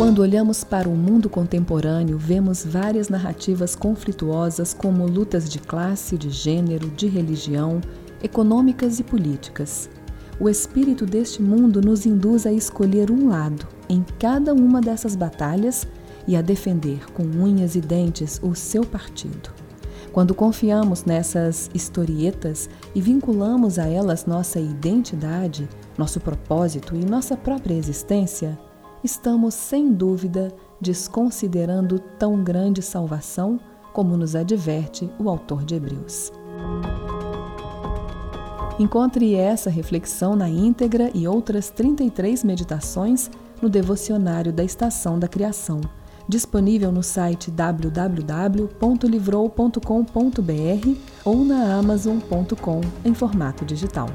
Quando olhamos para o mundo contemporâneo, vemos várias narrativas conflituosas, como lutas de classe, de gênero, de religião, econômicas e políticas. O espírito deste mundo nos induz a escolher um lado em cada uma dessas batalhas e a defender com unhas e dentes o seu partido. Quando confiamos nessas historietas e vinculamos a elas nossa identidade, nosso propósito e nossa própria existência, estamos sem dúvida desconsiderando tão grande salvação como nos adverte o autor de Hebreus. Encontre essa reflexão na íntegra e outras 33 meditações no devocionário da Estação da Criação, disponível no site www.livrou.com.br ou na amazon.com em formato digital.